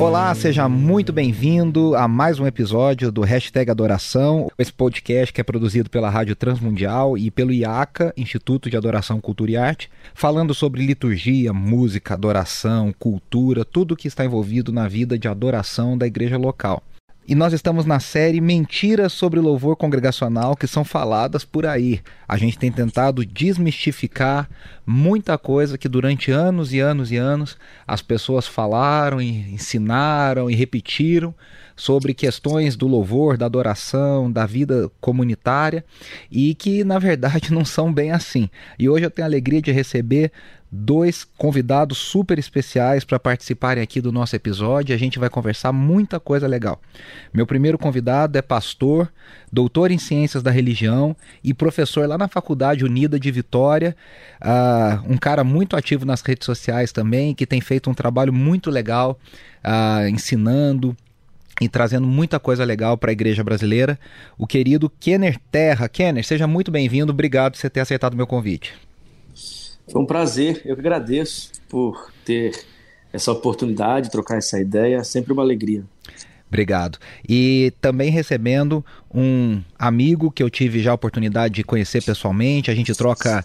Olá, seja muito bem-vindo a mais um episódio do Hashtag Adoração, esse podcast que é produzido pela Rádio Transmundial e pelo IACA, Instituto de Adoração, Cultura e Arte, falando sobre liturgia, música, adoração, cultura, tudo que está envolvido na vida de adoração da igreja local. E nós estamos na série Mentiras sobre louvor congregacional que são faladas por aí. A gente tem tentado desmistificar muita coisa que durante anos e anos e anos as pessoas falaram, ensinaram e repetiram sobre questões do louvor, da adoração, da vida comunitária e que na verdade não são bem assim. E hoje eu tenho a alegria de receber dois convidados super especiais para participarem aqui do nosso episódio. A gente vai conversar muita coisa legal. Meu primeiro convidado é pastor, doutor em ciências da religião e professor lá na Faculdade Unida de Vitória. Uh, um cara muito ativo nas redes sociais também, que tem feito um trabalho muito legal uh, ensinando, e trazendo muita coisa legal para a igreja brasileira, o querido Kenner Terra. Kenner, seja muito bem-vindo, obrigado por você ter aceitado o meu convite. Foi um prazer, eu que agradeço por ter essa oportunidade, trocar essa ideia, sempre uma alegria. Obrigado. E também recebendo um amigo que eu tive já a oportunidade de conhecer pessoalmente, a gente troca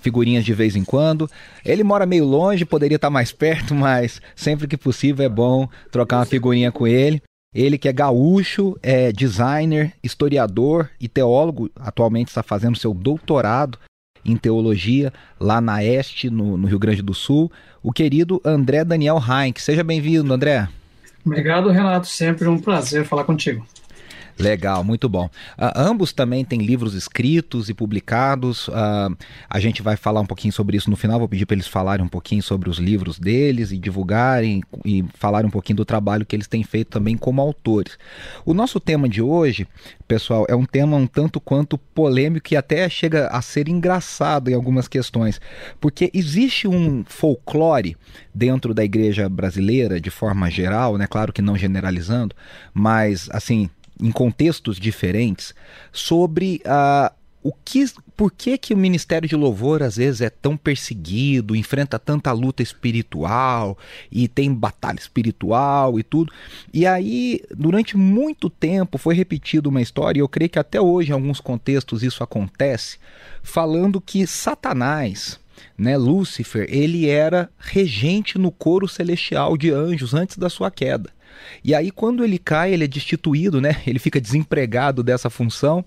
figurinhas de vez em quando. Ele mora meio longe, poderia estar mais perto, mas sempre que possível é bom trocar uma figurinha com ele. Ele que é gaúcho, é designer, historiador e teólogo, atualmente está fazendo seu doutorado em teologia lá na Este, no, no Rio Grande do Sul, o querido André Daniel Heinck. Seja bem-vindo, André. Obrigado, Renato. Sempre um prazer falar contigo. Legal, muito bom. Uh, ambos também têm livros escritos e publicados. Uh, a gente vai falar um pouquinho sobre isso no final. Vou pedir para eles falarem um pouquinho sobre os livros deles e divulgarem e falarem um pouquinho do trabalho que eles têm feito também como autores. O nosso tema de hoje, pessoal, é um tema um tanto quanto polêmico e até chega a ser engraçado em algumas questões, porque existe um folclore dentro da igreja brasileira, de forma geral, né? Claro que não generalizando, mas assim em contextos diferentes sobre a uh, o que, por que, que o Ministério de Louvor às vezes é tão perseguido, enfrenta tanta luta espiritual e tem batalha espiritual e tudo. E aí, durante muito tempo, foi repetido uma história, e eu creio que até hoje, em alguns contextos, isso acontece, falando que Satanás, né, Lúcifer, ele era regente no coro celestial de anjos antes da sua queda. E aí, quando ele cai, ele é destituído, né? Ele fica desempregado dessa função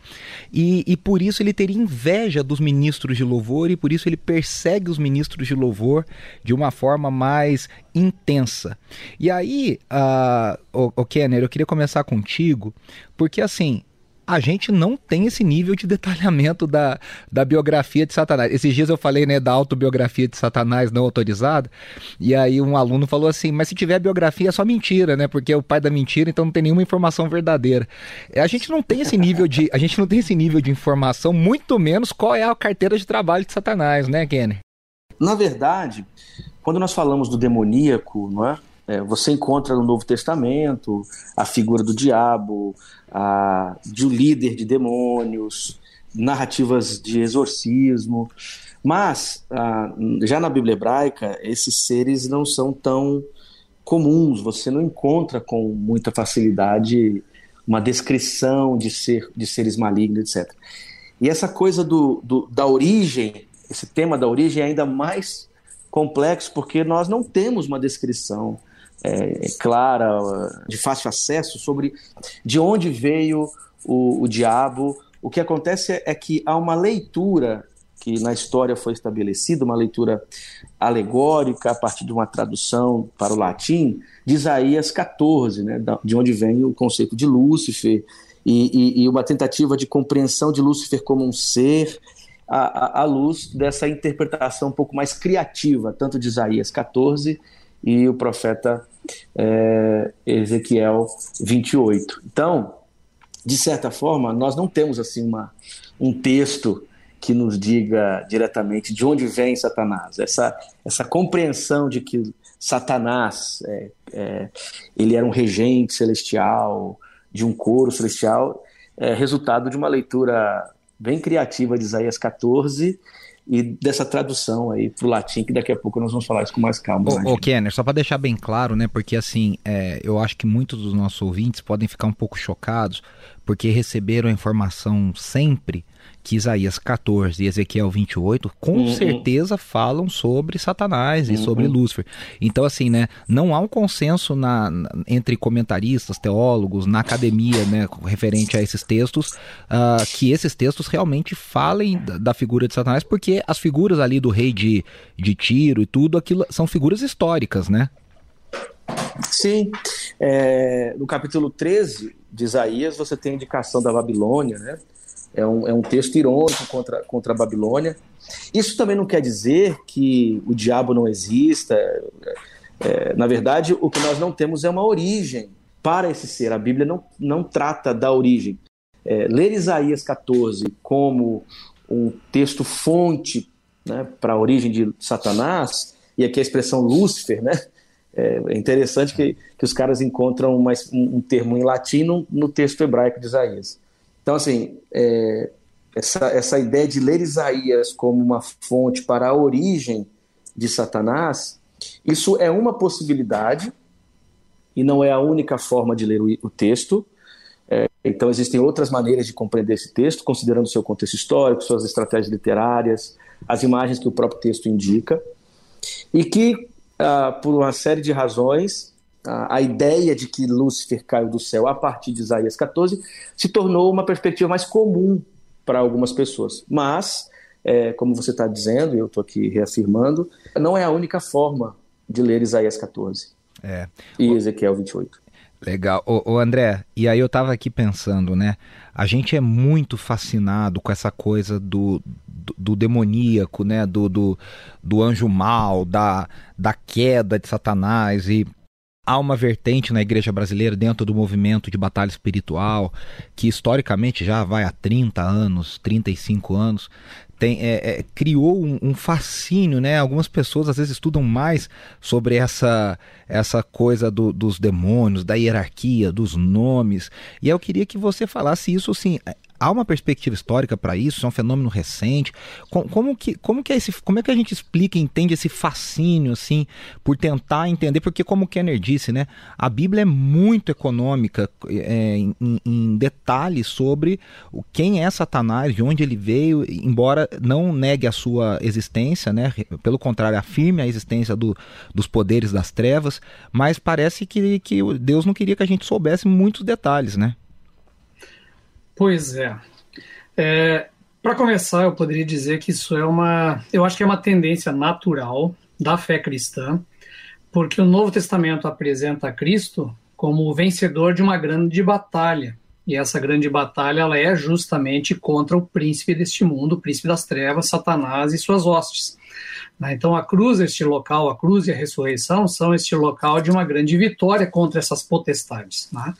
e, e por isso ele teria inveja dos ministros de louvor e por isso ele persegue os ministros de louvor de uma forma mais intensa. E aí, uh, o, o Kenner, eu queria começar contigo, porque assim, a gente não tem esse nível de detalhamento da, da biografia de Satanás. Esses dias eu falei né, da autobiografia de Satanás não autorizada, e aí um aluno falou assim: mas se tiver biografia é só mentira, né? Porque é o pai da mentira, então não tem nenhuma informação verdadeira. A gente não tem esse nível de, a gente não tem esse nível de informação, muito menos qual é a carteira de trabalho de Satanás, né, Kenny? Na verdade, quando nós falamos do demoníaco, não é? É, você encontra no Novo Testamento a figura do diabo, a, de um líder de demônios, narrativas de exorcismo, mas a, já na Bíblia hebraica esses seres não são tão comuns, você não encontra com muita facilidade uma descrição de, ser, de seres malignos, etc. E essa coisa do, do, da origem, esse tema da origem é ainda mais complexo porque nós não temos uma descrição é, é, clara, de fácil acesso sobre de onde veio o, o diabo. O que acontece é que há uma leitura que na história foi estabelecida, uma leitura alegórica a partir de uma tradução para o latim de Isaías 14, né, de onde vem o conceito de Lúcifer e, e, e uma tentativa de compreensão de Lúcifer como um ser à, à, luz dessa interpretação um pouco mais criativa, tanto de Isaías 14 e o profeta é, Ezequiel 28. Então, de certa forma, nós não temos assim uma, um texto que nos diga diretamente de onde vem Satanás. Essa, essa compreensão de que Satanás é, é, ele era um regente celestial, de um coro celestial, é resultado de uma leitura bem criativa de Isaías 14 e dessa tradução aí para o latim, que daqui a pouco nós vamos falar isso com mais calma. Ô, ô Kenner, só para deixar bem claro, né, porque assim, é, eu acho que muitos dos nossos ouvintes podem ficar um pouco chocados, porque receberam a informação sempre que Isaías 14 e Ezequiel 28 com uhum. certeza falam sobre Satanás e uhum. sobre Lúcifer. Então, assim, né, não há um consenso na, na, entre comentaristas, teólogos, na academia, né, referente a esses textos, uh, que esses textos realmente falem da, da, figura de Satanás, porque as figuras ali do rei de, de Tiro e tudo aquilo são figuras históricas, né? Sim. É, no capítulo 13 de Isaías, você tem a indicação da Babilônia, né? É um, é um texto irônico contra, contra a Babilônia. Isso também não quer dizer que o diabo não exista. É, é, na verdade, o que nós não temos é uma origem para esse ser. A Bíblia não, não trata da origem. É, ler Isaías 14 como um texto fonte né, para a origem de Satanás, e aqui a expressão Lúcifer, né? É interessante que, que os caras encontram uma, um, um termo em latim no, no texto hebraico de Isaías. Então, assim, é, essa, essa ideia de ler Isaías como uma fonte para a origem de Satanás, isso é uma possibilidade e não é a única forma de ler o, o texto. É, então, existem outras maneiras de compreender esse texto, considerando seu contexto histórico, suas estratégias literárias, as imagens que o próprio texto indica, e que, ah, por uma série de razões, a, ideia de que Lúcifer caiu do céu a partir de Isaías 14 se tornou uma perspectiva mais comum para algumas pessoas. Mas, é, como você está dizendo, e eu estou aqui reafirmando, não é a única forma de ler Isaías 14 é. e Ezequiel 28. Legal. Ô, ô, André, e aí eu estava aqui pensando, né? A gente é muito fascinado com essa coisa do, do, do demoníaco, né? Do, do, do anjo mal, da, da queda de Satanás. E há uma vertente na igreja brasileira dentro do movimento de batalha espiritual, que historicamente já vai há 30 anos, 35 anos, tem, é, é, criou um, um, fascínio, né? Algumas pessoas às vezes estudam mais sobre essa, essa coisa do, dos demônios, da hierarquia, dos nomes. E eu queria que você falasse isso assim há uma perspectiva histórica para isso? É um fenômeno recente? Como, como, que, como, que é esse, como é que a gente explica e entende esse fascínio, assim, por tentar entender? Porque, como o Kenner disse, né, a Bíblia é muito econômica é, em, em, detalhes sobre o, quem é Satanás, de onde ele veio, embora não negue a sua existência, né, pelo contrário, afirme a existência do, dos poderes das trevas, mas parece que, que Deus não queria que a gente soubesse muitos detalhes, né? Pois é. é Para começar, eu poderia dizer que isso é uma. Eu acho que é uma tendência natural da fé cristã, porque o Novo Testamento apresenta Cristo como o vencedor de uma grande batalha. E essa grande batalha ela é justamente contra o príncipe deste mundo, o príncipe das trevas, Satanás e suas hostes. Né? Então, a cruz, este local, a cruz e a ressurreição, são este local de uma grande vitória contra essas potestades. Né?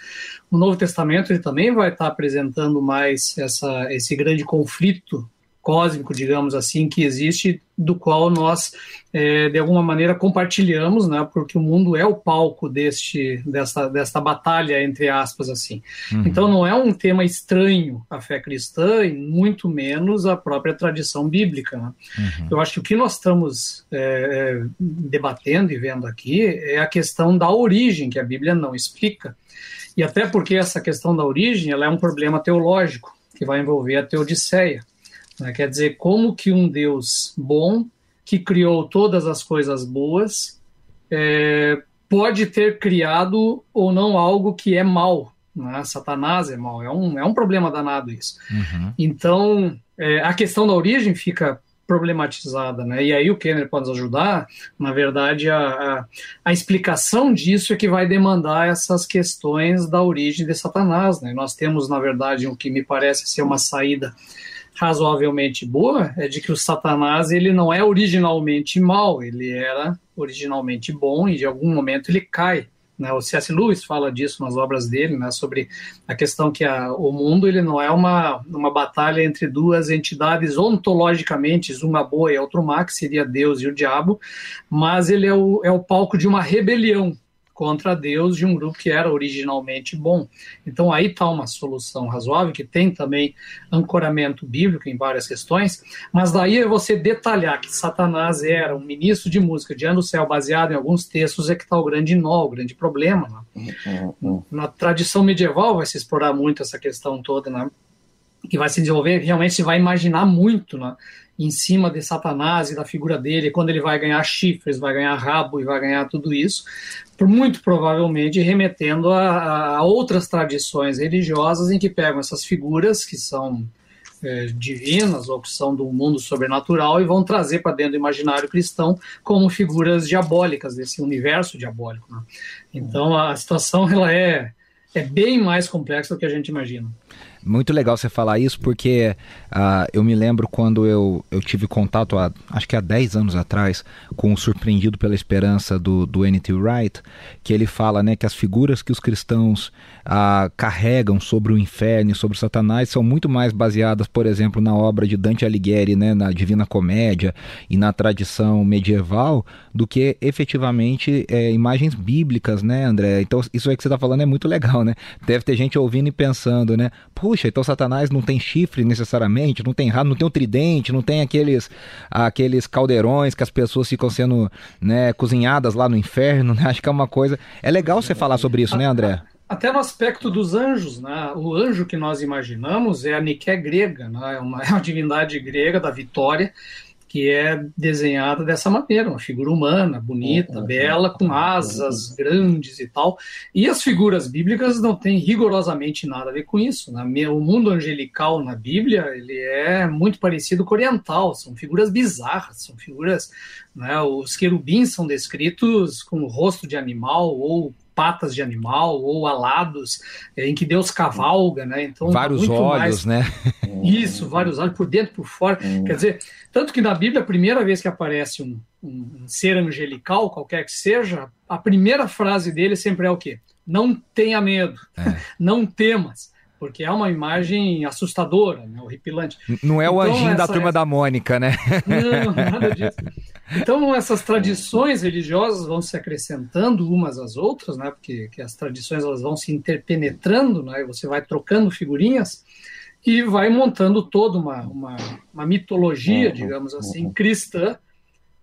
O Novo Testamento ele também vai estar apresentando mais essa, esse grande conflito cósmico, digamos assim, que existe, do qual nós, é, de alguma maneira, compartilhamos, né, porque o mundo é o palco deste, desta, desta batalha, entre aspas, assim. Uhum. Então, não é um tema estranho à fé cristã e muito menos à própria tradição bíblica. Né? Uhum. Eu acho que o que nós estamos é, é, debatendo e vendo aqui é a questão da origem, que a Bíblia não explica, e até porque essa questão da origem ela é um problema teológico, que vai envolver a teodiceia. Né? Quer dizer, como que um Deus bom, que criou todas as coisas boas, é, pode ter criado ou não algo que é mal. Né? Satanás é mal, é um, é um problema danado isso. Uhum. Então, é, a questão da origem fica problematizada, né? E aí o Kenner pode nos ajudar. Na verdade, a, a, a, explicação disso é que vai demandar essas questões da origem de Satanás, né? Nós temos, na verdade, o que me parece ser uma saída razoavelmente boa é de que o Satanás ele não é originalmente mal, ele era originalmente bom e de algum momento ele cai Né? O C.S. Lewis fala disso nas obras dele, né? sobre a questão que a, o mundo ele não é uma, uma batalha entre duas entidades ontologicamente, uma boa e outra má, que seria Deus e o diabo, mas ele é o, é o palco de uma rebelião contra Deus de um grupo que era originalmente bom. Então aí está uma solução razoável, que tem também ancoramento bíblico em várias questões, mas daí é você detalhar que Satanás era um ministro de música de ano céu baseado em alguns textos é que está o grande nó, o grande problema. Né? Uhum. Na tradição medieval vai se explorar muito essa questão toda, né? que vai se desenvolver, realmente se vai imaginar muito, né? Em cima de Satanás e da figura dele, quando ele vai ganhar chifres, vai ganhar rabo e vai ganhar tudo isso, muito provavelmente remetendo a, a outras tradições religiosas em que pegam essas figuras que são é, divinas ou que são do mundo sobrenatural e vão trazer para dentro do imaginário cristão como figuras diabólicas desse universo diabólico. Né? Então a situação ela é, é bem mais complexa do que a gente imagina. Muito legal você falar isso, porque uh, eu me lembro quando eu, eu tive contato, há, acho que há 10 anos atrás, com o Surpreendido pela Esperança do, do N.T. Wright, que ele fala né, que as figuras que os cristãos uh, carregam sobre o inferno sobre Satanás são muito mais baseadas, por exemplo, na obra de Dante Alighieri, né, na Divina Comédia e na tradição medieval, do que efetivamente é, imagens bíblicas, né, André? Então, isso aí que você está falando é muito legal, né? Deve ter gente ouvindo e pensando, né? Puxa, puxa, então Satanás não tem chifre necessariamente, não tem rabo, não tem um tridente, não tem aqueles aqueles caldeirões que as pessoas ficam sendo né, cozinhadas lá no inferno, né? Acho que é uma coisa. É legal você falar sobre isso, né, André? Até no aspecto dos anjos, né? O anjo que nós imaginamos é a Nike grega, né? é, uma, é uma divindade grega da vitória que é desenhada dessa maneira, uma figura humana, bonita, bela, com asas grandes e tal. E as figuras bíblicas não têm rigorosamente nada a ver com isso. Né? O mundo angelical na Bíblia ele é muito parecido com o oriental, são figuras bizarras, são figuras. Né? Os querubins são descritos com o rosto de animal ou patas de animal ou alados é, em que Deus cavalga, né? Então vários olhos, mais... né? Isso, vários olhos por dentro, por fora. Hum. Quer dizer, tanto que na Bíblia a primeira vez que aparece um, um, um ser angelical, qualquer que seja, a primeira frase dele sempre é o quê? Não tenha medo, é. não temas porque é uma imagem assustadora, né, horripilante. Não é o então, anjinho da turma da Mônica, né? Não, nada disso. Então essas tradições religiosas vão se acrescentando umas às outras, né? Porque as tradições elas vão se interpenetrando, né? Você vai trocando figurinhas e vai montando toda uma, uma, uma mitologia, digamos assim, cristã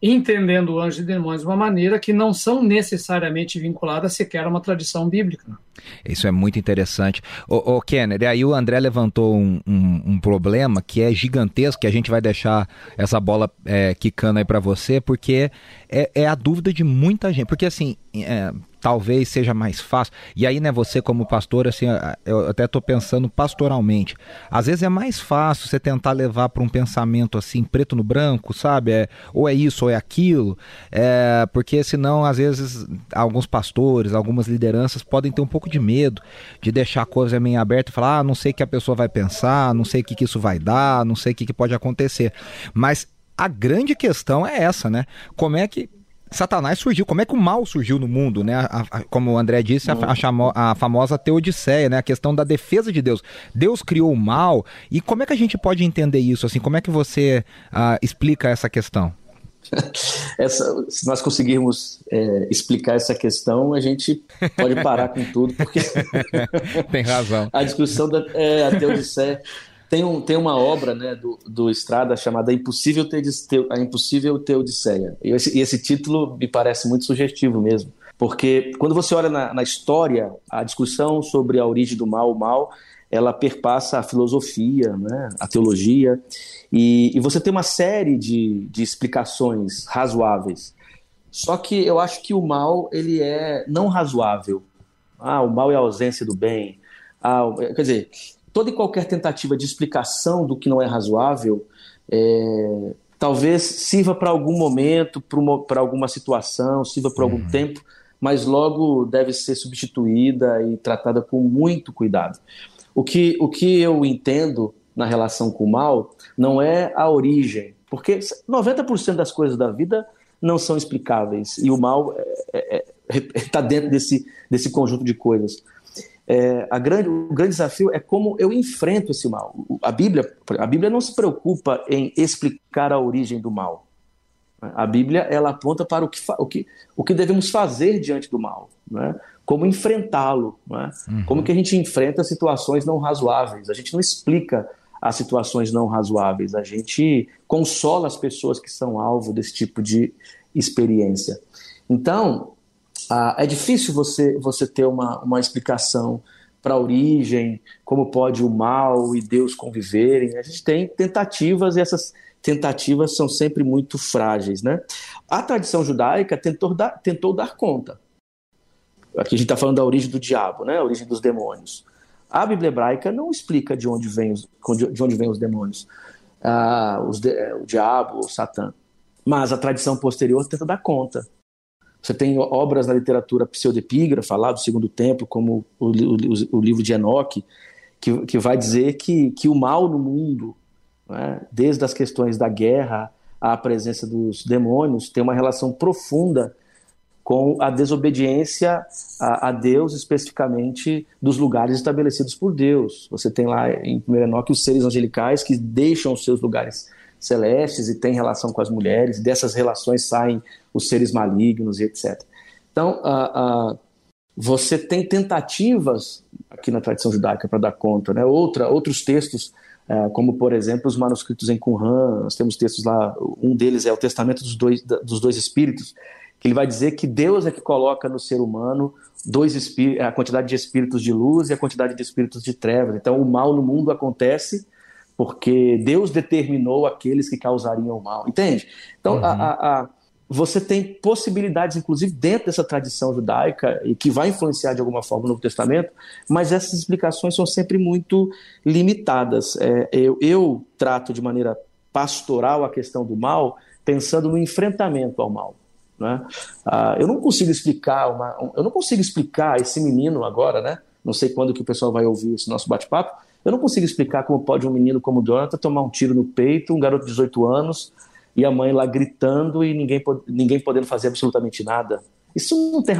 entendendo anjos e demônios de uma maneira que não são necessariamente vinculadas sequer a uma tradição bíblica. Isso é muito interessante. O, o Kennedy, aí o André levantou um, um, um, problema que é gigantesco, que a gente vai deixar essa bola é, quicando aí para você, porque é, é, a dúvida de muita gente. Porque assim, é, talvez seja mais fácil. E aí, né, você como pastor, assim, eu até estou pensando pastoralmente. Às vezes é mais fácil você tentar levar para um pensamento assim, preto no branco, sabe? É, ou é isso ou é aquilo. É, porque senão, às vezes, alguns pastores, algumas lideranças podem ter um pouco de medo de deixar a coisa meio aberta e falar, ah, não sei o que a pessoa vai pensar, não sei o que, que isso vai dar, não sei o que, que pode acontecer. Mas a grande questão é essa, né? Como é que Satanás surgiu, como é que o mal surgiu no mundo, né? A, a, como o André disse, a, a, famosa teodiceia, né? A questão da defesa de Deus. Deus criou o mal e como é que a gente pode entender isso? Assim, como é que você uh, explica essa questão? Essa, se nós conseguirmos é, explicar essa questão, a gente pode parar com tudo, porque tem razão. a discussão da é, a teodiceia tem, um, tem uma obra né, do, do Estrada chamada Impossível A Impossível Teodiceia. E esse, esse título me parece muito sugestivo mesmo. Porque quando você olha na, na, história, a discussão sobre a origem do mal, o mal, ela perpassa a filosofia, né, a teologia, e, e você tem uma série de, de explicações razoáveis. Só que eu acho que o mal ele é não razoável. Ah, o mal é a ausência do bem. Ah, quer dizer, toda e qualquer tentativa de explicação do que não é razoável é, talvez sirva para algum momento, para alguma situação, sirva por algum uhum. tempo, mas logo deve ser substituída e tratada com muito cuidado. O que, o que eu entendo na relação com o mal não é a origem, porque 90% das coisas da vida não são explicáveis e o mal é, é, é está dentro desse, desse conjunto de coisas. É, a grande, o grande desafio é como eu enfrento esse mal. A Bíblia, a Bíblia não se preocupa em explicar a origem do mal. A Bíblia ela aponta para o que, o que, o que devemos fazer diante do mal, né? como enfrentá-lo, né? uhum. como que a gente enfrenta situações não razoáveis. A gente não explica as situações não razoáveis, a gente consola as pessoas que são alvo desse tipo de experiência. Então, ah, é difícil você, você ter uma, uma explicação para a origem, como pode o mal e Deus conviverem. A gente tem tentativas e essas tentativas são sempre muito frágeis. Né? A tradição judaica tentou dar, tentou dar conta. Aqui a gente está falando da origem do diabo, né? a origem dos demônios. A Bíblia hebraica não explica de onde vêm os, de onde vêm os demônios, ah, os de, o diabo, o Satã. Mas a tradição posterior tenta dar conta. Você tem obras na literatura pseudepígrafa, lá do Segundo Templo, como o, o, o livro de Enoque, que, que vai dizer que, que o mal no mundo, né, desde as questões da guerra à presença dos demônios, tem uma relação profunda com a desobediência a, a, Deus, especificamente dos lugares estabelecidos por Deus. Você tem lá em 1 Enoque os seres angelicais que deixam os seus lugares celestes e têm relação com as mulheres, dessas relações saem os seres malignos e etc. Então, uh, uh, você tem tentativas aqui na tradição judaica para dar conta, né? Outra, outros textos, uh, como por exemplo os manuscritos em Qumran, nós temos textos lá, um deles é o Testamento dos Dois, dos dois Espíritos, que ele vai dizer que Deus é que coloca no ser humano dois a quantidade de espíritos de luz e a quantidade de espíritos de trevas. Então, o mal no mundo acontece porque Deus determinou aqueles que causariam o mal, entende? Então, uhum. a, a, a, você tem possibilidades, inclusive dentro dessa tradição judaica, e que vai influenciar de alguma forma o Novo Testamento, mas essas explicações são sempre muito limitadas. É, eu, eu trato de maneira pastoral a questão do mal, pensando no enfrentamento ao mal. Né? Ah, eu não consigo explicar uma, eu não consigo explicar esse menino agora, né? Não sei quando que o pessoal vai ouvir esse nosso bate-papo, eu não consigo explicar como pode um menino como o Jonathan tomar um tiro no peito, um garoto de 18 anos, e a mãe lá gritando e ninguém, ninguém podendo fazer absolutamente nada. Isso não tem,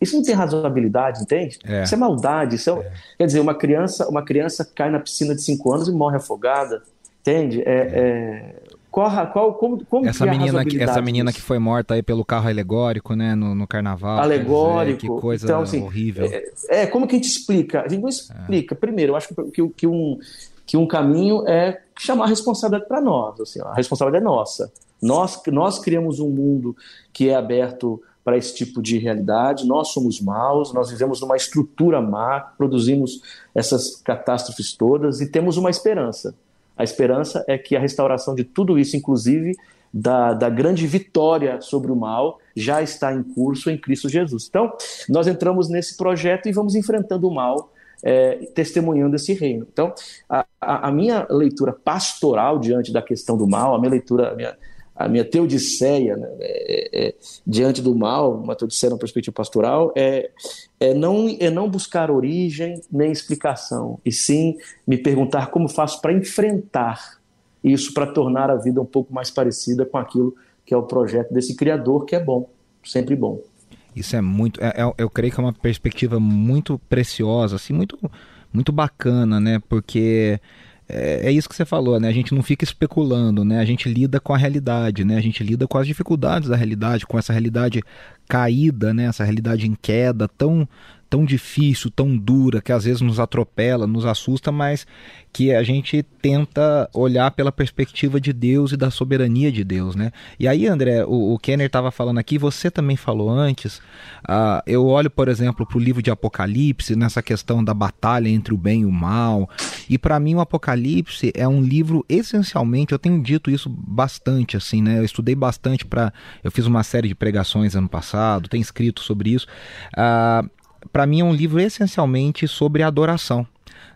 isso não tem razoabilidade, entende? É. Isso é maldade. Isso é, é. Quer dizer, uma criança, uma criança cai na piscina de 5 anos e morre afogada, entende? É, é. Corra, qual, como, como essa é menina que, essa menina disso? que foi morta aí pelo carro alegórico, né, no, no carnaval. Alegórico. Dizer, que coisa então, assim, horrível. É, é, como que a gente explica? A gente não explica. É. Primeiro, eu acho que, que, um, que um caminho é chamar a responsabilidade para nós. Assim, a responsabilidade é nossa. Nós, nós criamos um mundo que é aberto para esse tipo de realidade. Nós somos maus, nós vivemos numa estrutura má, produzimos essas catástrofes todas e temos uma esperança. A esperança é que a restauração de tudo isso, inclusive da, da grande vitória sobre o mal, já está em curso em Cristo Jesus. Então, nós entramos nesse projeto e vamos enfrentando o mal, é, testemunhando esse reino. Então, a, a, minha leitura pastoral diante da questão do mal, a minha leitura, a minha, a minha teodiceia né, é, é, diante do mal, uma teodiceia na perspectiva pastoral, é, é, não, é não buscar origem nem explicação, e sim me perguntar como faço para enfrentar isso, para tornar a vida um pouco mais parecida com aquilo que é o projeto desse Criador, que é bom, sempre bom. Isso é muito, é, é, eu creio que é uma perspectiva muito preciosa, assim, muito, muito bacana, né? Porque é, é, isso que você falou, né? A gente não fica especulando, né? A gente lida com a realidade, né? A gente lida com as dificuldades da realidade, com essa realidade caída, né? Essa realidade em queda tão tão difícil, tão dura, que às vezes nos atropela, nos assusta, mas que a gente tenta olhar pela perspectiva de Deus e da soberania de Deus, né? E aí, André, o, o Kenner estava falando aqui, você também falou antes, uh, eu olho, por exemplo, para o livro de Apocalipse, nessa questão da batalha entre o bem e o mal, e para mim o Apocalipse é um livro essencialmente, eu tenho dito isso bastante, assim, né? Eu estudei bastante para, eu fiz uma série de pregações ano passado, tenho escrito sobre isso, uh, para mim é um livro essencialmente sobre adoração.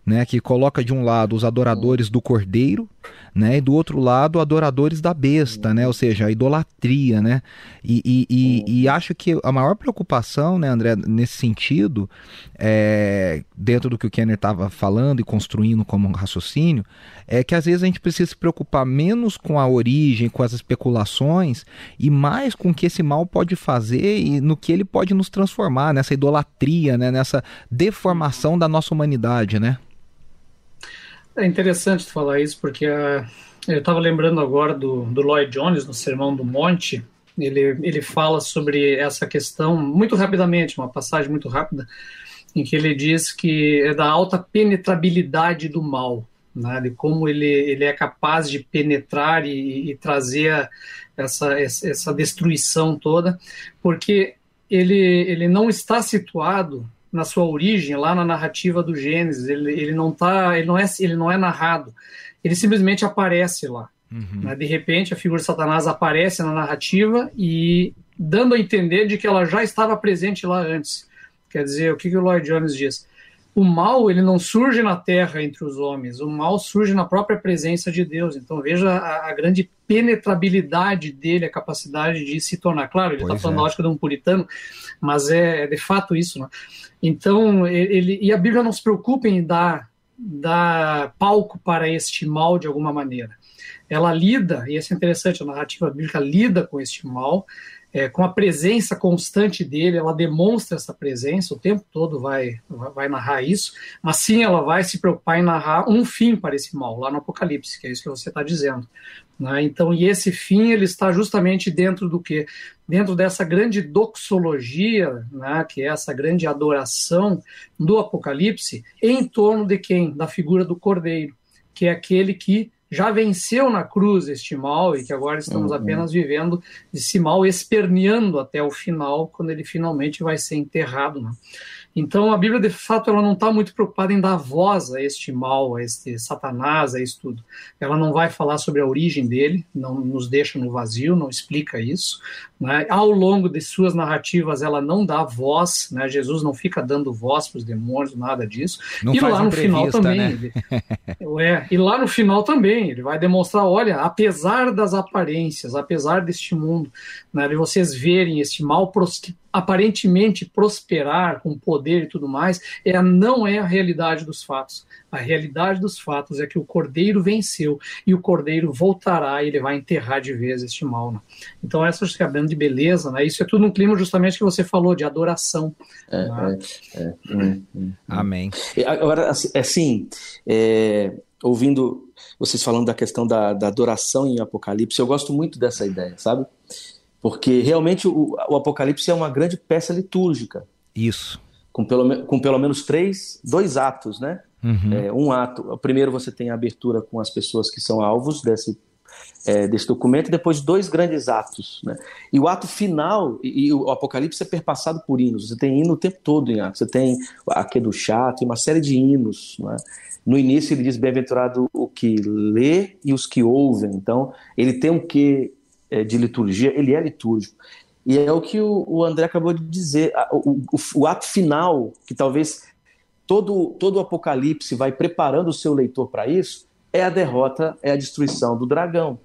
né, que coloca de um lado os adoradores do cordeiro, né, e do outro lado adoradores da besta, né, ou seja, a idolatria, né, e, e, e, e acho que a maior preocupação, né, André, nesse sentido, é, dentro do que o Kenner estava falando e construindo como raciocínio, é que às vezes a gente precisa se preocupar menos com a origem, com as especulações e mais com o que esse mal pode fazer e no que ele pode nos transformar, nessa idolatria, né, nessa deformação da nossa humanidade, né? É interessante falar isso, porque uh, eu estava lembrando agora do, do Lloyd Jones no Sermão do Monte. Ele, ele fala sobre essa questão muito rapidamente, uma passagem muito rápida, em que ele diz que é da alta penetrabilidade do mal, né, de como ele, ele é capaz de penetrar e, e trazer essa, essa destruição toda, porque ele, ele não está situado na sua origem, lá na narrativa do Gênesis, ele, ele não tá, ele não é, ele não é narrado, ele simplesmente aparece lá. Uhum. Né? De repente, a figura de Satanás aparece na narrativa e dando a entender de que ela já estava presente lá antes. Quer dizer, o que, que o Lloyd Jones diz? O mal ele não surge na terra entre os homens, o mal surge na própria presença de Deus. Então veja a, a grande penetrabilidade dele, a capacidade de se tornar. Claro, ele está falando é. lógica de um puritano, mas é, é de fato isso. Né? Então, ele, e a Bíblia não se preocupa em dar, dar palco para este mal de alguma maneira. Ela lida, e isso é interessante, a narrativa bíblica lida com este mal, é, com a presença constante dele, ela demonstra essa presença, o tempo todo vai, vai narrar isso, mas sim ela vai se preocupar em narrar um fim para esse mal, lá no Apocalipse, que é isso que você está dizendo. Né? Então, e esse fim ele está justamente dentro do que? Dentro dessa grande doxologia, né, que é essa grande adoração do Apocalipse, em torno de quem? Da figura do Cordeiro, que é aquele que já venceu na cruz este mal e que agora estamos uhum. apenas vivendo esse mal esperneando até o final, quando ele finalmente vai ser enterrado. Né? Então a Bíblia, de fato, ela não está muito preocupada em dar voz a este mal, a este Satanás, a isso tudo. Ela não vai falar sobre a origem dele, não nos deixa no vazio, não explica isso. Né? Ao longo de suas narrativas, ela não dá voz, né? Jesus não fica dando voz para os demônios, nada disso. Não e lá no final também. Né? Ele, é, e lá no final também, ele vai demonstrar: olha, apesar das aparências, apesar deste mundo, né, de vocês verem este mal aparentemente prosperar com poder e tudo mais, é, não é a realidade dos fatos. A realidade dos fatos é que o cordeiro venceu e o cordeiro voltará e ele vai enterrar de vez este mal. Né? Então, essa é a grande beleza, né? isso é tudo um clima justamente que você falou, de adoração. É, né? é, é, hum, hum. Amém. Agora, assim, assim é, ouvindo vocês falando da questão da, da adoração em Apocalipse, eu gosto muito dessa ideia, sabe? Porque realmente o, o Apocalipse é uma grande peça litúrgica. Isso. Com pelo, com pelo menos três, dois atos, né? Uhum. É, um ato, o primeiro você tem a abertura com as pessoas que são alvos desse, é, desse documento, e depois dois grandes atos. Né? E o ato final, e, e, o Apocalipse é perpassado por hinos, você tem hino o tempo todo em ato, você tem aqui do chato, uma série de hinos. Né? No início ele diz, bem-aventurado o que lê e os que ouvem, então ele tem um que de liturgia, ele é litúrgico. E é o que o, o André acabou de dizer, o, o, o, ato final, que talvez todo, todo o Apocalipse vai preparando o seu leitor para isso, é a derrota, é a destruição do dragão.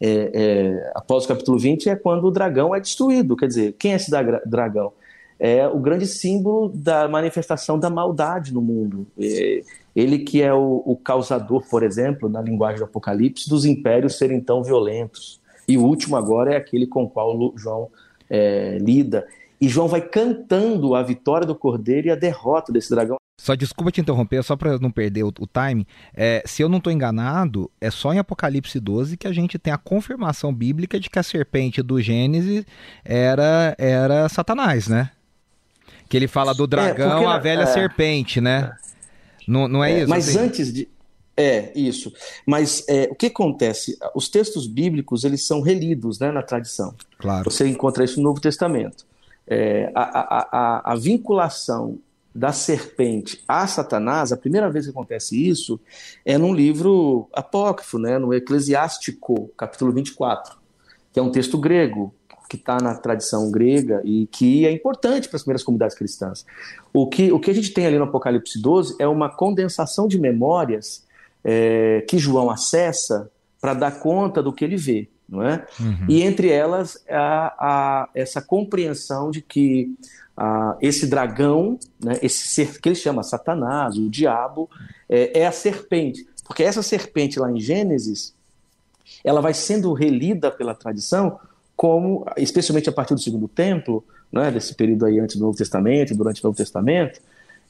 É, é, após o capítulo 20 é quando o dragão é destruído. Quer dizer, quem é esse dragão? É o grande símbolo da manifestação da maldade no mundo. Ele que é o, o, causador, por exemplo, na linguagem do Apocalipse, dos impérios serem tão violentos. E o último agora é aquele com o qual João é, lida. E João vai cantando a vitória do cordeiro e a derrota desse dragão. Só desculpa te interromper, só para não perder o, o time. É, se eu não estou enganado, é só em Apocalipse 12 que a gente tem a confirmação bíblica de que a serpente do Gênesis era, era Satanás, né? Que ele fala do é, dragão, é, a velha é, serpente, né? Não, não é, é isso? Mas assim? antes de. É, isso. Mas é, o que acontece? Os textos bíblicos, eles são relidos né, na tradição. Claro. Você encontra isso no Novo Testamento. É, a, a, a, a, vinculação da serpente a Satanás, a primeira vez que acontece isso é num livro apócrifo, né, no Eclesiástico, capítulo 24, que é um texto grego, que está na tradição grega e que é importante para as primeiras comunidades cristãs. O que, o que a gente tem ali no Apocalipse 12 é uma condensação de memórias é, que João acessa para dar conta do que ele vê. Não é? Uhum. E entre elas, a, a, essa compreensão de que a, esse dragão, né, esse ser que ele chama Satanás, o diabo, é, é a serpente. Porque essa serpente lá em Gênesis, ela vai sendo relida pela tradição como, especialmente a partir do segundo templo, né, desse período aí antes do Novo Testamento, durante o Novo Testamento,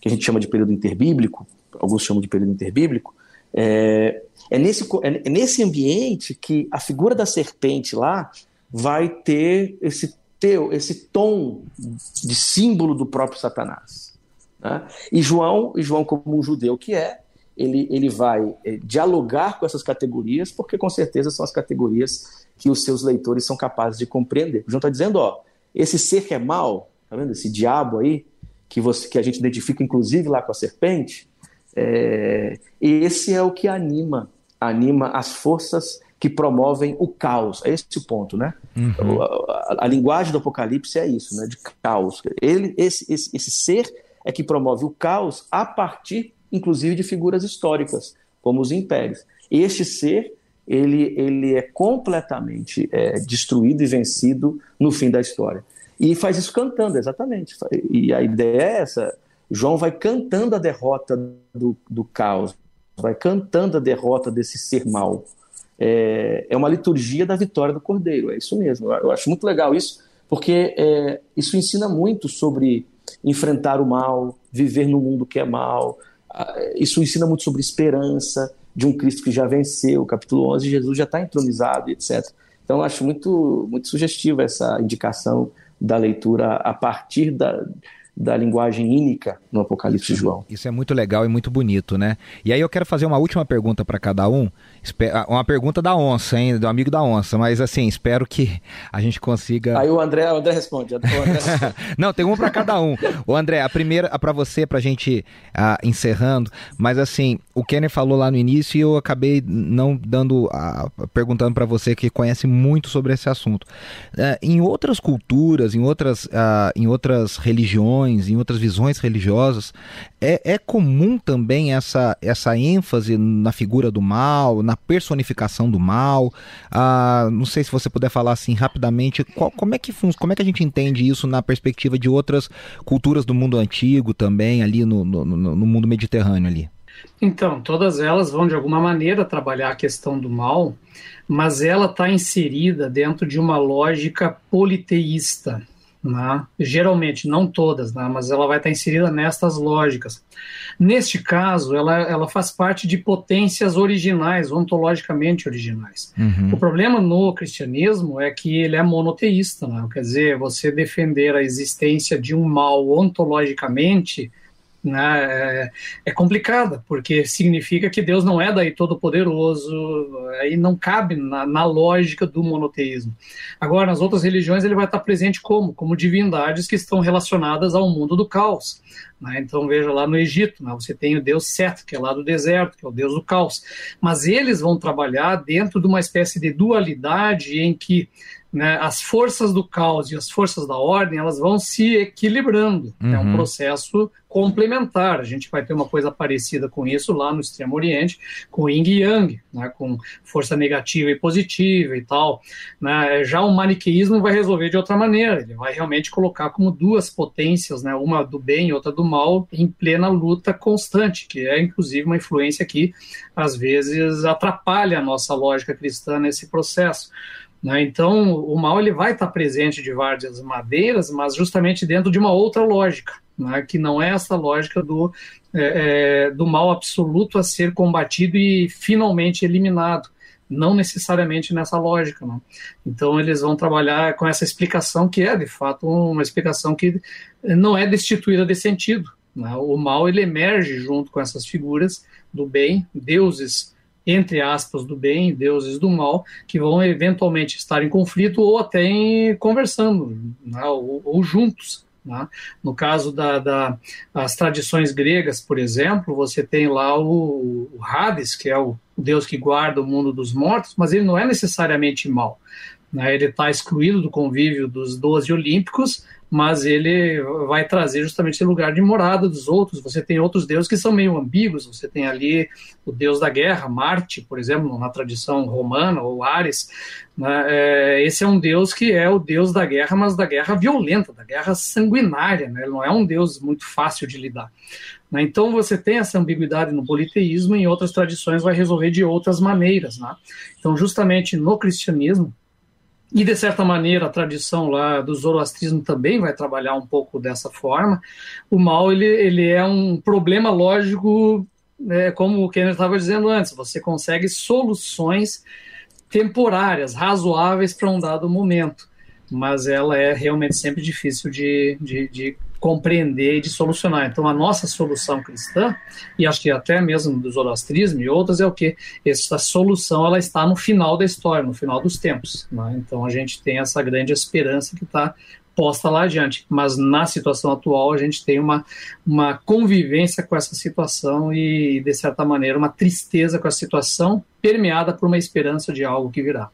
que a gente chama de período interbíblico, alguns chamam de período interbíblico, é, é, nesse, é nesse ambiente que a figura da serpente lá vai ter esse, teu, esse tom de símbolo do próprio Satanás. Né? E João, João, como um judeu que é, ele, ele vai é, dialogar com essas categorias, porque com certeza são as categorias que os seus leitores são capazes de compreender. O João está dizendo, ó, esse ser que é mal, tá vendo? Esse diabo aí, que, você, que a gente identifica inclusive lá com a serpente, é, esse é o que anima, anima as forças que promovem o caos. É esse o ponto, né? Uhum. A, a, a, linguagem do Apocalipse é isso, né? De caos. Ele, esse, esse, esse ser é que promove o caos a partir, inclusive, de figuras históricas, como os impérios. Este ser ele, ele é completamente é, destruído e vencido no fim da história. E faz isso cantando, exatamente. E a ideia é essa. João vai cantando a derrota do, do caos, vai cantando a derrota desse ser mal. É, é uma liturgia da vitória do Cordeiro, é isso mesmo. Eu acho muito legal isso, porque é, isso ensina muito sobre enfrentar o mal, viver no mundo que é mal. Isso ensina muito sobre esperança, de um Cristo que já venceu, capítulo 11, Jesus já está entronizado, etc. Então, acho muito, muito sugestiva essa indicação da leitura a partir da, da linguagem ínica no Apocalipse de João. Isso é muito legal e muito bonito, né? E aí eu quero fazer uma última pergunta para cada um. Ah, uma pergunta da onça, hein? Do amigo da onça, mas assim, espero que a gente consiga. Aí o André, o André responde. O André responde. Não, tem uma para cada um. O André, a primeira para você, para a gente uh, encerrando, mas assim, o Kenner falou lá no início e eu acabei não dando, uh, perguntando para você que conhece muito sobre esse assunto. Uh, em outras culturas, em outras, em outras religiões, religiões, em outras visões religiosas, é, é comum também essa, essa ênfase na figura do mal, na personificação do mal. Ah, não sei se você puder falar assim rapidamente, qual, como, é que como é que a gente entende isso na perspectiva de outras culturas do mundo antigo também, ali no, no, no mundo mediterrâneo ali? Então, todas elas vão de alguma maneira trabalhar a questão do mal, mas ela está inserida dentro de uma lógica politeísta. Né? Geralmente, não todas, né? mas ela vai estar inserida nestas lógicas. Neste caso, ela, ela faz parte de potências originais, ontologicamente originais. Uhum. O problema no cristianismo é que ele é monoteísta, né? quer dizer, você defender a existência de um mal ontologicamente né, é, é, complicada, porque significa que Deus não é daí todo-poderoso, aí não cabe na, na, lógica do monoteísmo. Agora, nas outras religiões, ele vai estar presente como? Como divindades que estão relacionadas ao mundo do caos. Né? Então, veja lá no Egito, né, você tem o Deus Set, que é lá do deserto, que é o Deus do caos. Mas eles vão trabalhar dentro de uma espécie de dualidade em que né, as forças do caos e as forças da ordem elas vão se equilibrando. Uhum. É um uhum. processo complementar. A gente vai ter uma coisa parecida com isso lá no Extremo Oriente, com Yin e Yang, né, com força negativa e positiva e tal. Né. Já o maniqueísmo vai resolver de outra maneira. Ele vai realmente colocar como duas potências, né, uma do bem e outra do mal, em plena luta constante, que é inclusive uma influência que às vezes atrapalha a nossa lógica cristã nesse processo. Né? Então, o mal ele vai estar presente de várias madeiras, mas justamente dentro de uma outra lógica, né? que não é essa lógica do, é, é, do mal absoluto a ser combatido e finalmente eliminado. Não necessariamente nessa lógica. Né? Então, eles vão trabalhar com essa explicação, que é, de fato, uma explicação que não é destituída de sentido. Né? O mal ele emerge junto com essas figuras do bem, deuses entre aspas, do bem, deuses do mal, que vão eventualmente estar em conflito ou até em, conversando, né, ou, ou, juntos. Né? No caso das da, das tradições gregas, por exemplo, você tem lá o, o Hades, que é o deus que guarda o mundo dos mortos, mas ele não é necessariamente mal. Né? Ele está excluído do convívio dos doze olímpicos, mas ele vai trazer justamente esse lugar de morada dos outros. Você tem outros deuses que são meio ambíguos. Você tem ali o deus da guerra, Marte, por exemplo, na tradição romana, ou Ares. Né? É, esse é um deus que é o deus da guerra, mas da guerra violenta, da guerra sanguinária. Né? Ele não é um deus muito fácil de lidar. Né? Então você tem essa ambiguidade no politeísmo, e em outras tradições vai resolver de outras maneiras. Né? Então, justamente no cristianismo, e, de certa maneira, a tradição lá do zoroastrismo também vai trabalhar um pouco dessa forma. O mal ele, ele é um problema lógico, né, como o Kenner estava dizendo antes, você consegue soluções temporárias, razoáveis para um dado momento, mas ela é realmente sempre difícil de, de, de compreender e de solucionar. Então, a nossa solução cristã, e acho que até mesmo do zoroastrismo e outras, é o que? Essa solução ela está no final da história, no final dos tempos. Né? Então, a gente tem essa grande esperança que está posta lá adiante. Mas na situação atual, a gente tem uma, uma convivência com essa situação e, de certa maneira, uma tristeza com a situação, permeada por uma esperança de algo que virá.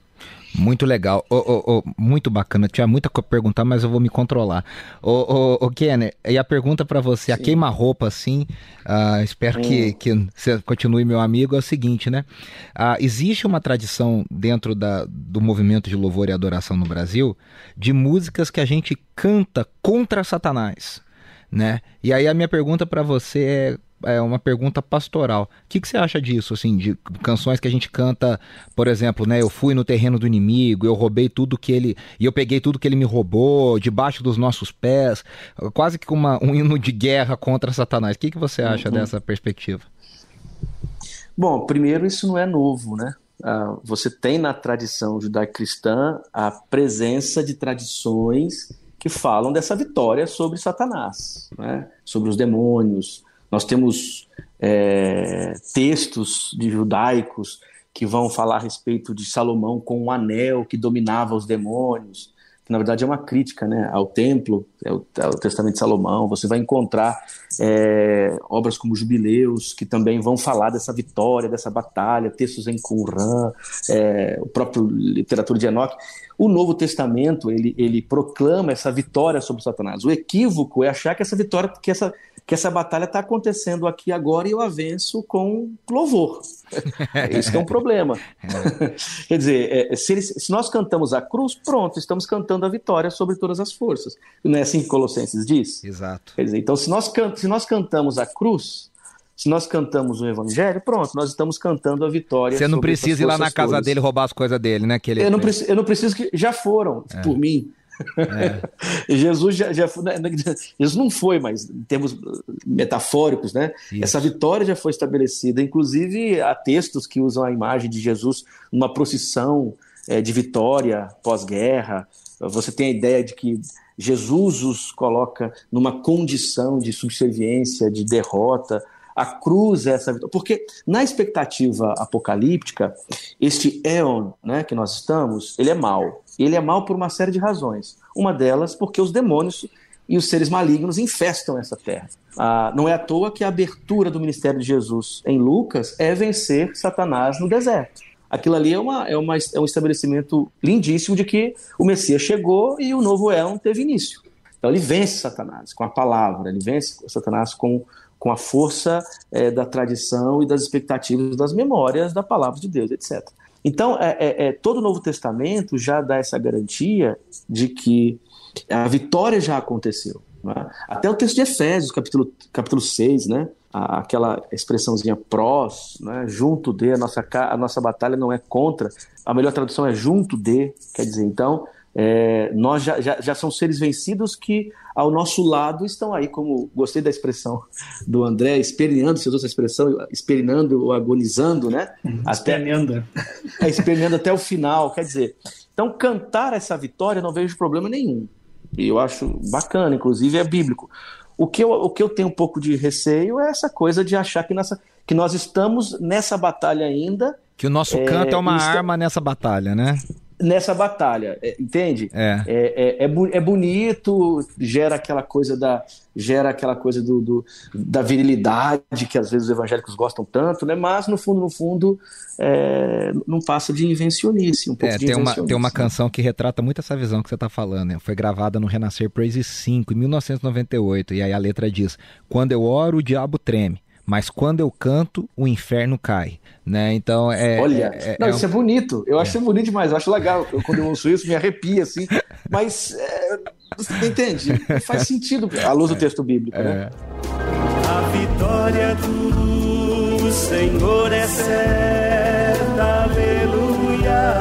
Muito legal, oh, oh, oh, muito bacana. Tinha muita coisa pra perguntar, mas eu vou me controlar. Ô, oh, Kenner, e a pergunta para você, Sim. a queima-roupa, assim, uh, espero que, hum. que você continue meu amigo, é o seguinte, né? Uh, existe uma tradição dentro da, do movimento de louvor e adoração no Brasil de músicas que a gente canta contra Satanás, né? E aí a minha pergunta para você é é uma pergunta pastoral. O que, que você acha disso, assim, de canções que a gente canta, por exemplo, né? Eu fui no terreno do inimigo, eu roubei tudo que ele. E eu peguei tudo que ele me roubou, debaixo dos nossos pés, quase que uma, um hino de guerra contra Satanás. O que, que você acha uhum. dessa perspectiva? Bom, primeiro, isso não é novo, né? Uh, você tem na tradição judaico-cristã a presença de tradições que falam dessa vitória sobre Satanás, né? sobre os demônios, nós temos é, textos de judaicos que vão falar a respeito de Salomão com um anel que dominava os demônios, que na verdade é uma crítica né, ao templo, é o, é o Testamento de Salomão. Você vai encontrar é, obras como Jubileus, que também vão falar dessa vitória, dessa batalha, textos em Qumran, é, o próprio literatura de Enoch. O Novo Testamento ele, ele proclama essa vitória sobre Satanás. O equívoco é achar que essa vitória, que essa que essa batalha está acontecendo aqui agora e eu avanço com louvor. Isso que é um problema. É. Quer dizer, é, se, eles, se, nós cantamos a cruz, pronto, estamos cantando a vitória sobre todas as forças. Não é assim que Colossenses diz? Exato. Quer dizer, então, se nós, can, se nós cantamos a cruz, se nós cantamos o evangelho, pronto, nós estamos cantando a vitória. Você não precisa ir lá na casa todas. dele roubar as coisas dele, né? Que ele... eu, não preciso, eu não preciso que. Já foram é. por mim. É. Jesus já, já né, né, Jesus não foi, mas em termos metafóricos, né? Isso. Essa vitória já foi estabelecida. Inclusive, há textos que usam a imagem de Jesus numa procissão é, de vitória pós-guerra. Você tem a ideia de que Jesus os coloca numa condição de subserviência, de derrota. A cruz é essa vitória. Porque na expectativa apocalíptica, este éon né, que nós estamos, ele é mau. Ele é mau por uma série de razões. Uma delas porque os demônios e os seres malignos infestam essa terra. Ah, não é à toa que a abertura do ministério de Jesus em Lucas é vencer Satanás no deserto. Aquilo ali é, uma, é, uma, é um estabelecimento lindíssimo de que o Messias chegou e o novo éon teve início. Então ele vence Satanás com a palavra, ele vence Satanás com, com a força é, da tradição e das expectativas das memórias da palavra de Deus, etc. Então, é, é, é, todo o Novo Testamento já dá essa garantia de que a vitória já aconteceu. Né? Até o texto de Efésios, capítulo, capítulo 6, né? aquela expressãozinha prós, né? junto de, a nossa, a nossa batalha não é contra, a melhor tradução é junto de, quer dizer, então, é, nós já, já, já são seres vencidos que ao nosso lado estão aí, como gostei da expressão do André, esperneando, você usou essa expressão, esperneando ou agonizando, né? Uhum. Esperneando. É, esperneando até o final, quer dizer. Então, cantar essa vitória não vejo problema nenhum. E eu acho bacana, inclusive é bíblico. O que, eu, o que eu tenho um pouco de receio é essa coisa de achar que, nessa, que nós estamos nessa batalha ainda. Que o nosso canto é, é uma arma nessa batalha, né? Nessa batalha, é, entende? É. É, é, é, é, bonito, gera aquela coisa da gera aquela coisa do, do, da virilidade que às vezes os evangélicos gostam tanto, né? Mas no fundo, no fundo, é, não passa de invencionice, um pouco é, de tem uma tem uma canção que retrata muito essa visão que você está falando. Né? Foi gravada no Renascer Praise 5 em 1998 e aí a letra diz: "Quando eu oro, o diabo treme." Mas quando eu canto, o inferno cai. Né? Então é. Olha, é, é não, é isso um... é bonito. Eu é. acho bonito demais, eu acho legal. Eu, quando eu ouço isso, me arrepia, assim. Mas é, você entende? Faz sentido à luz do texto bíblico, né? A vitória do Senhor é certa, aleluia.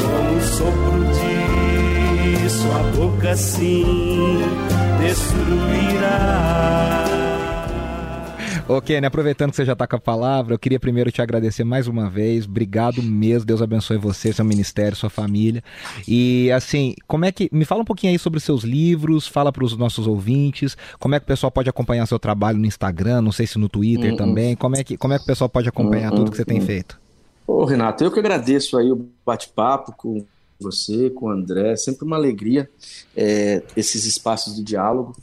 Como sopro de sua boca, sim destruirá. Ok, né? Aproveitando que você já está com a palavra, eu queria primeiro te agradecer mais uma vez. Obrigado mesmo. Deus abençoe você, seu ministério, sua família. E assim, como é que. Me fala um pouquinho aí sobre os seus livros, fala para os nossos ouvintes, como é que o pessoal pode acompanhar seu trabalho no Instagram, não sei se no Twitter uh -uh. também. Como é, que, como é que o pessoal pode acompanhar uh tudo que você tem feito? Ô, Renato, eu que agradeço aí o bate-papo com você, com o André. Sempre uma alegria é, esses espaços de diálogo.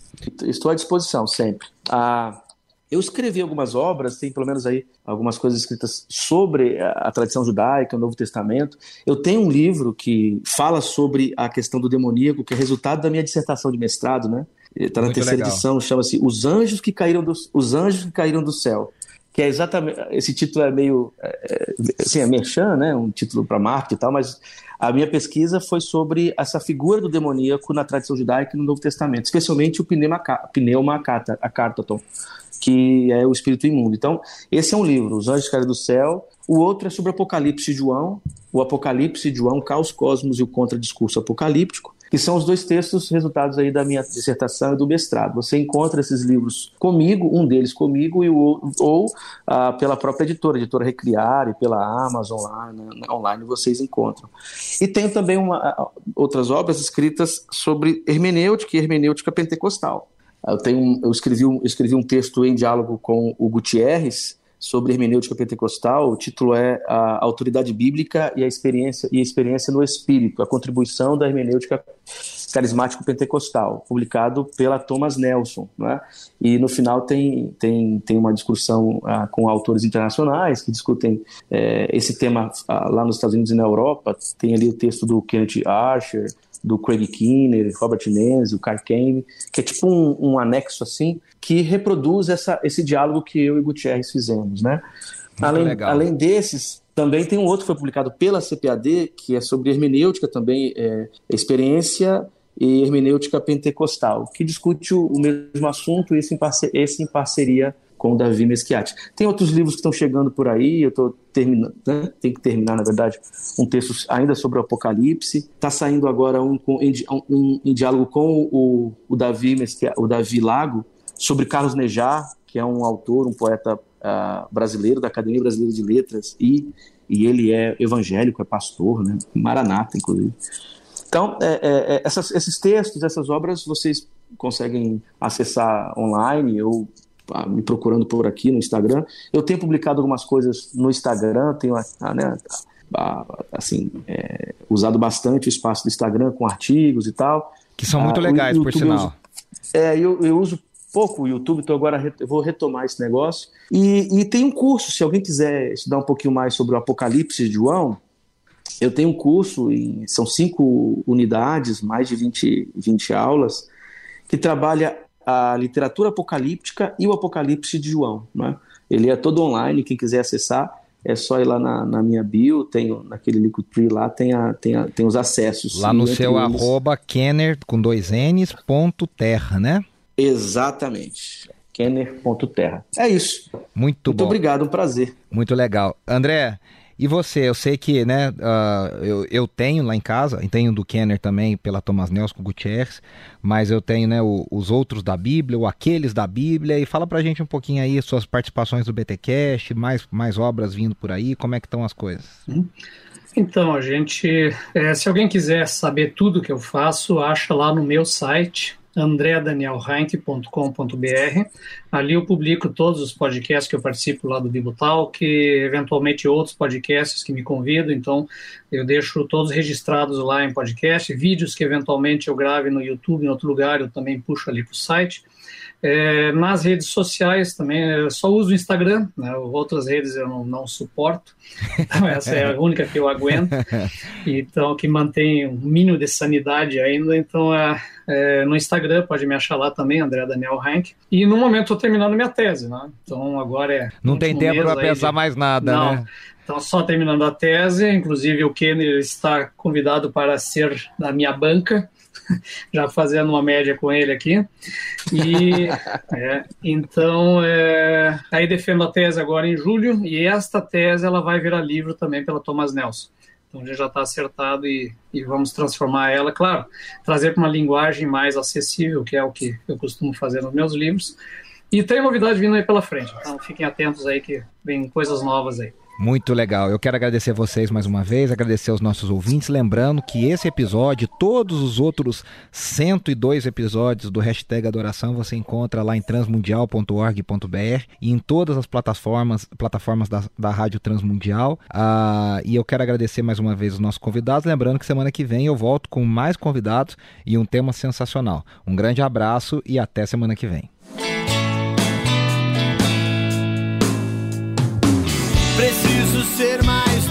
Estou à disposição sempre. Ah, eu escrevi algumas obras, tem pelo menos aí algumas coisas escritas sobre a, tradição judaica, o Novo Testamento. Eu tenho um livro que fala sobre a questão do demoníaco, que é resultado da minha dissertação de mestrado, né? Está na Muito terceira legal. edição, chama-se Os Anjos que Caíram do, Os Anjos que Caíram do Céu que é exatamente esse título é meio é, é assim, é merchan, né, um título para marketing e tal, mas a minha pesquisa foi sobre essa figura do demoníaco na tradição judaica e no Novo Testamento, especialmente o pneuma, pneuma cartaton, que é o espírito imundo. Então, esse é um livro, Os Anjos Caíram do Céu. O outro é sobre o Apocalipse de João, o Apocalipse de João, Caos Cosmos e o Contradiscurso Apocalíptico que são os dois textos resultados aí da minha dissertação e do mestrado. Você encontra esses livros comigo, um deles comigo, e o, ou ah, pela própria editora, editora Recriar, e pela Amazon online, online vocês encontram. E tenho também uma, outras obras escritas sobre hermenêutica e hermenêutica pentecostal. Eu, tenho, eu, escrevi um, eu escrevi um texto em diálogo com o Gutierrez, sobre hermenêutica pentecostal. O título é a autoridade bíblica e a experiência e a experiência no espírito, a contribuição da hermenêutica carismático pentecostal, publicado pela Thomas Nelson, né? E no final tem tem tem uma discussão ah, com autores internacionais que discutem é, esse tema ah, lá nos Estados Unidos e na Europa. Tem ali o texto do Kenneth Archer, do Craig Kinner, Robert Menzies, o Carl Kane, que é tipo um, um, anexo assim, que reproduz essa, esse diálogo que eu e Gutierrez fizemos, né? além, além desses, também tem um outro que foi publicado pela CPAD, que é sobre hermenêutica também, é, experiência e hermenêutica pentecostal, que discute o, o mesmo assunto, esse em, esse em parceria com o Davi Meschiati. Tem outros livros que estão chegando por aí, eu estou terminando, né? tem que terminar, na verdade, um texto ainda sobre o Apocalipse. Está saindo agora um, um, um, em diálogo com o, o, Davi o Davi Lago, sobre Carlos Nejar, que é um autor, um poeta uh, brasileiro, da Academia Brasileira de Letras, e, e ele é evangélico, é pastor, né? Maranata, inclusive. Então, é, é, é essas, esses textos, essas obras, vocês conseguem acessar online ou me procurando por aqui no Instagram. Eu tenho publicado algumas coisas no Instagram, tenho né, assim, é, usado bastante o espaço do Instagram com artigos e tal. Que são muito ah, legais, por sinal. Uso, é, eu, eu uso pouco o YouTube, então agora eu vou retomar esse negócio. E, e tem um curso, se alguém quiser estudar um pouquinho mais sobre o Apocalipse de João, eu tenho um curso, em, são cinco unidades, mais de 20, 20 aulas, que trabalha a literatura apocalíptica e o Apocalipse de João. Né? Ele é todo online, quem quiser acessar é só ir lá na, na minha bio, tem naquele Linktree lá, tem, a, tem, a, tem os acessos. Lá no seu eles... arroba Kenner com dois N's, ponto terra, né? Exatamente. Kenner.terra. É isso. Muito, Muito bom. Muito obrigado, um prazer. Muito legal. André, e você, eu sei que, né, uh, eu, eu tenho lá em casa, tenho do Kenner também, pela Thomas Nelson Gutierrez, mas eu tenho, né, o, os outros da Bíblia, ou aqueles da Bíblia, e fala pra gente um pouquinho aí suas participações do BTcast, mais, mais obras vindo por aí, como é que estão as coisas? Então, a gente, é, se alguém quiser saber tudo que eu faço, acha lá no meu site, andreadanielheinck.com.br. Ali eu publico todos os podcasts que eu participo lá do Bibotal, que eventualmente outros podcasts que me convidam, então eu deixo todos registrados lá em podcast, vídeos que eventualmente eu grave no YouTube, em outro lugar, eu também puxo ali para o site. É, nas redes sociais também, eu só uso o Instagram, né? outras redes eu não, não suporto, então essa é a única que eu aguento, então que mantém um mínimo de sanidade ainda, então é, é, no Instagram pode me achar lá também, André Daniel Rank, e no momento estou terminando minha tese, né? então agora é... Não tem tempo para pensar de... mais nada, não, né? Então, só terminando a tese, inclusive o Kenner está convidado para ser da minha banca, já fazendo uma média com ele aqui. E é, então, é, aí defendo a tese agora em julho e esta tese ela vai virar livro também pela Thomas Nelson. Então já está acertado e, e, vamos transformar ela, claro, trazer para uma linguagem mais acessível, que é o que eu costumo fazer nos meus livros. E tem novidade vindo aí pela frente, então fiquem atentos aí que vem coisas novas aí. Muito legal. Eu quero agradecer vocês mais uma vez, agradecer aos nossos ouvintes, lembrando que esse episódio, todos os outros 102 episódios do hashtag Adoração você encontra lá em transmundial.org.br e em todas as plataformas, plataformas da, da Rádio Transmundial. Ah, e eu quero agradecer mais uma vez os nossos convidados, lembrando que semana que vem eu volto com mais convidados e um tema sensacional. Um grande abraço e até semana que vem. Preciso ser mais.